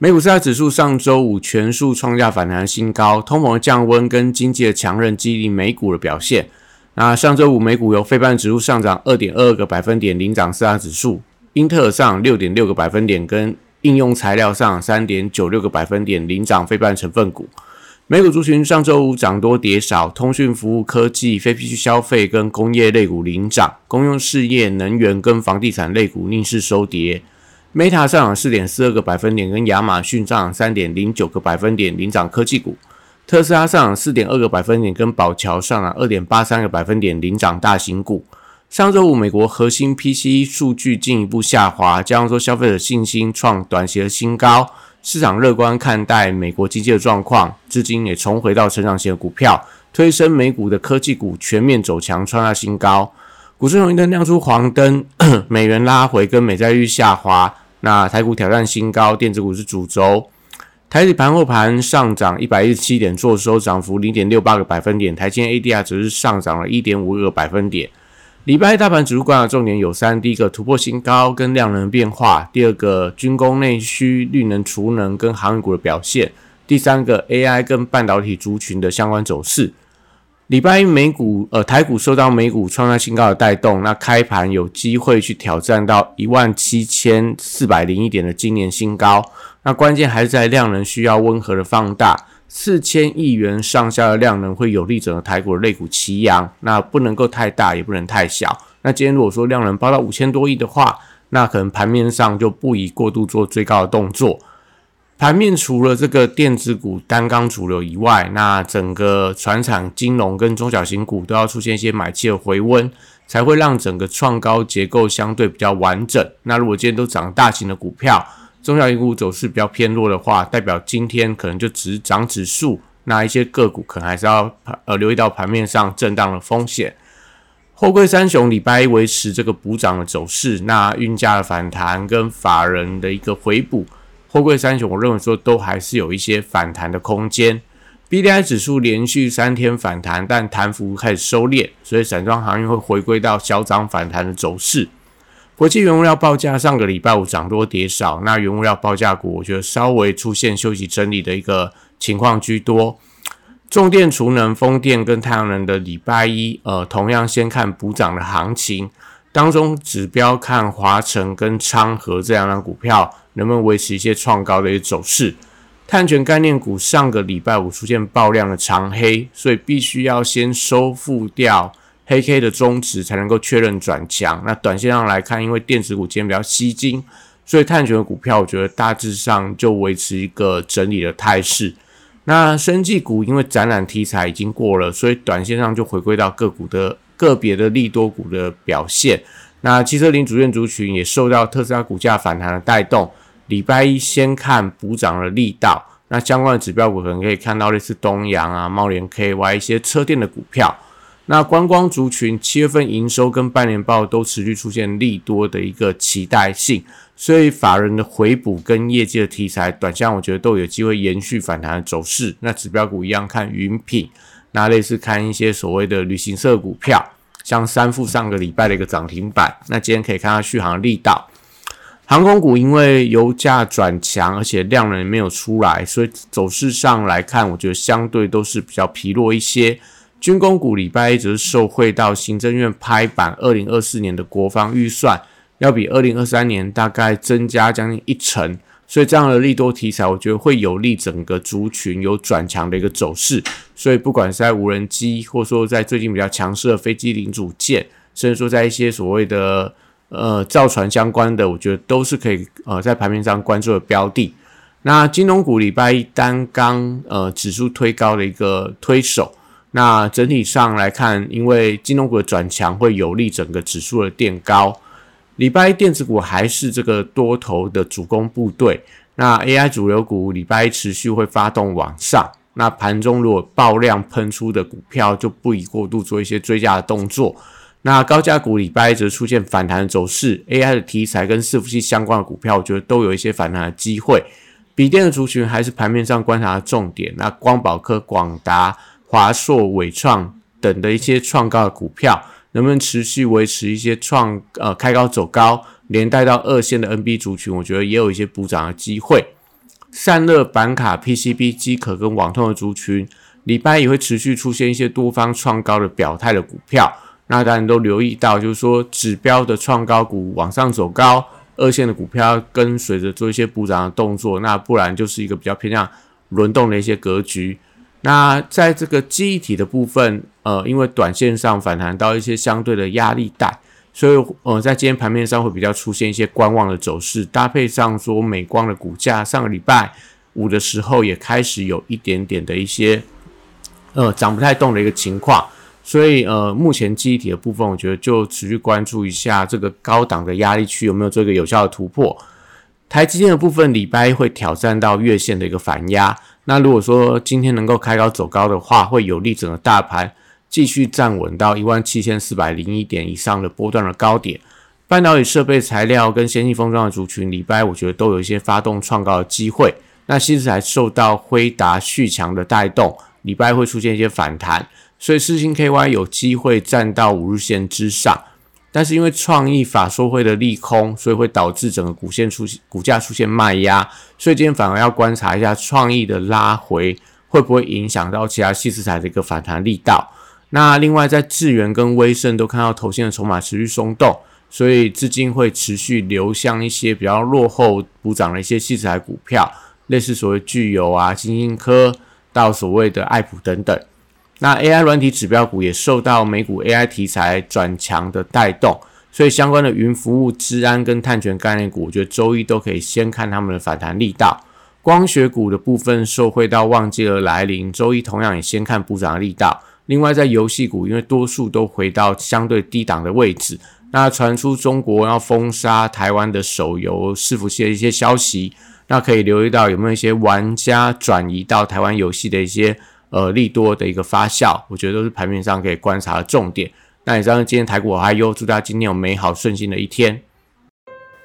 美股四大指数上周五全数创下反弹新高，通膨的降温跟经济的强韧激励美股的表现。那上周五美股由非半指数上涨二点二个百分点领涨四大指数，英特尔上六点六个百分点，跟应用材料上三点九六个百分点领涨非半成分股。美股族群上周五涨多跌少，通讯服务、科技、非必需消费跟工业类股领涨，公用事业、能源跟房地产类股逆势收跌。Meta 上涨四点四二个百分点，跟亚马逊上涨三点零九个百分点领涨科技股；特斯拉上涨四点二个百分点，跟宝桥上涨二点八三个百分点领涨大型股。上周五，美国核心 PCE 数据进一步下滑，加上说消费者信心创短期的新高，市场乐观看待美国经济的状况，资金也重回到成长型的股票，推升美股的科技股全面走强，创下新高。股市红绿灯亮出黄灯，美元拉回跟美债率下滑，那台股挑战新高，电子股是主轴。台指盘后盘上涨一百一十七点，做收涨幅零点六八个百分点。台积 ADR 只是上涨了一点五个百分点。礼拜大盘指数观察重点有三：第一个突破新高跟量能变化；第二个军工内需、绿能储能跟航运股的表现；第三个 AI 跟半导体族群的相关走势。礼拜一美股，呃，台股受到美股创下新高的带动，那开盘有机会去挑战到一万七千四百零一点的今年新高。那关键还是在量能需要温和的放大，四千亿元上下的量能会有利整个台股的类股齐扬，那不能够太大，也不能太小。那今天如果说量能包到五千多亿的话，那可能盘面上就不宜过度做追高的动作。盘面除了这个电子股单刚主流以外，那整个船厂、金融跟中小型股都要出现一些买气的回温，才会让整个创高结构相对比较完整。那如果今天都涨大型的股票，中小型股走势比较偏弱的话，代表今天可能就只涨指数，那一些个股可能还是要呃留意到盘面上震荡的风险。后贵三雄礼拜一维持这个补涨的走势，那运价的反弹跟法人的一个回补。货柜三雄，我认为说都还是有一些反弹的空间。B D I 指数连续三天反弹，但弹幅开始收敛，所以散装行业会回归到小涨反弹的走势。国际原物料报价上个礼拜五涨多跌少，那原物料报价股我觉得稍微出现休息整理的一个情况居多。重电、储能、风电跟太阳能的礼拜一，呃，同样先看补涨的行情。当中指标看华晨跟昌河这两张股票能不能维持一些创高的一个走势。碳权概念股上个礼拜五出现爆量的长黑，所以必须要先收复掉黑 K 的中值，才能够确认转强。那短线上来看，因为电子股今天比较吸金，所以碳权的股票我觉得大致上就维持一个整理的态势。那生技股因为展览题材已经过了，所以短线上就回归到个股的。个别的利多股的表现，那汽车零组件族群也受到特斯拉股价反弹的带动。礼拜一先看补涨的力道，那相关的指标股可能可以看到类似东阳啊、茂联 KY 一些车电的股票。那观光族群七月份营收跟半年报都持续出现利多的一个期待性，所以法人的回补跟业绩的题材，短线我觉得都有机会延续反弹的走势。那指标股一样看云品。那类似看一些所谓的旅行社股票，像三富上个礼拜的一个涨停板，那今天可以看到续航力道。航空股因为油价转强，而且量能没有出来，所以走势上来看，我觉得相对都是比较疲弱一些。军工股礼拜一则是受惠到行政院拍板，二零二四年的国防预算要比二零二三年大概增加将近一成。所以这样的利多题材，我觉得会有利整个族群有转强的一个走势。所以不管是在无人机，或说在最近比较强势的飞机零组件，甚至说在一些所谓的呃造船相关的，我觉得都是可以呃在盘面上关注的标的。那金融股礼拜一单刚呃指数推高的一个推手，那整体上来看，因为金融股的转强会有利整个指数的垫高。礼拜一电子股还是这个多头的主攻部队，那 AI 主流股礼拜一持续会发动往上。那盘中如果爆量喷出的股票，就不宜过度做一些追加的动作。那高价股礼拜一则出现反弹的走势，AI 的题材跟伺服器相关的股票，我觉得都有一些反弹的机会。笔电的族群还是盘面上观察的重点。那光宝科、广达、华硕、伟创等的一些创高的股票，能不能持续维持一些创呃开高走高，连带到二线的 NB 族群，我觉得也有一些补涨的机会。散热板卡、PCB、机壳跟网通的族群，礼拜也会持续出现一些多方创高的表态的股票。那大家都留意到，就是说指标的创高股往上走高，二线的股票跟随着做一些补涨的动作，那不然就是一个比较偏向轮动的一些格局。那在这个记忆体的部分，呃，因为短线上反弹到一些相对的压力带。所以，呃，在今天盘面上会比较出现一些观望的走势，搭配上说美光的股价上个礼拜五的时候也开始有一点点的一些，呃，涨不太动的一个情况。所以，呃，目前记忆体的部分，我觉得就持续关注一下这个高档的压力区有没有做一个有效的突破。台积电的部分，礼拜会挑战到月线的一个反压。那如果说今天能够开高走高的话，会有利整个大盘。继续站稳到一万七千四百零一点以上的波段的高点，半导体设备材料跟先进封装的族群，礼拜我觉得都有一些发动创高的机会。那新材受到辉达续强的带动，礼拜会出现一些反弹，所以四星 KY 有机会站到五日线之上。但是因为创意法说会的利空，所以会导致整个股线出现股价出现卖压，所以今天反而要观察一下创意的拉回会不会影响到其他细资材的一个反弹力道。那另外，在智源跟威盛都看到头线的筹码持续松动，所以资金会持续流向一些比较落后补涨的一些细材股票，类似所谓具有啊、金星科到所谓的爱普等等。那 AI 软体指标股也受到美股 AI 题材转强的带动，所以相关的云服务、治安跟碳权概念股，我觉得周一都可以先看他们的反弹力道。光学股的部分受惠到旺季而来临，周一同样也先看补涨的力道。另外，在游戏股，因为多数都回到相对低档的位置，那传出中国要封杀台湾的手游伺服器的一些消息，那可以留意到有没有一些玩家转移到台湾游戏的一些呃利多的一个发酵，我觉得都是盘面上可以观察的重点。那以上今天台股我还有祝大家今天有美好顺心的一天。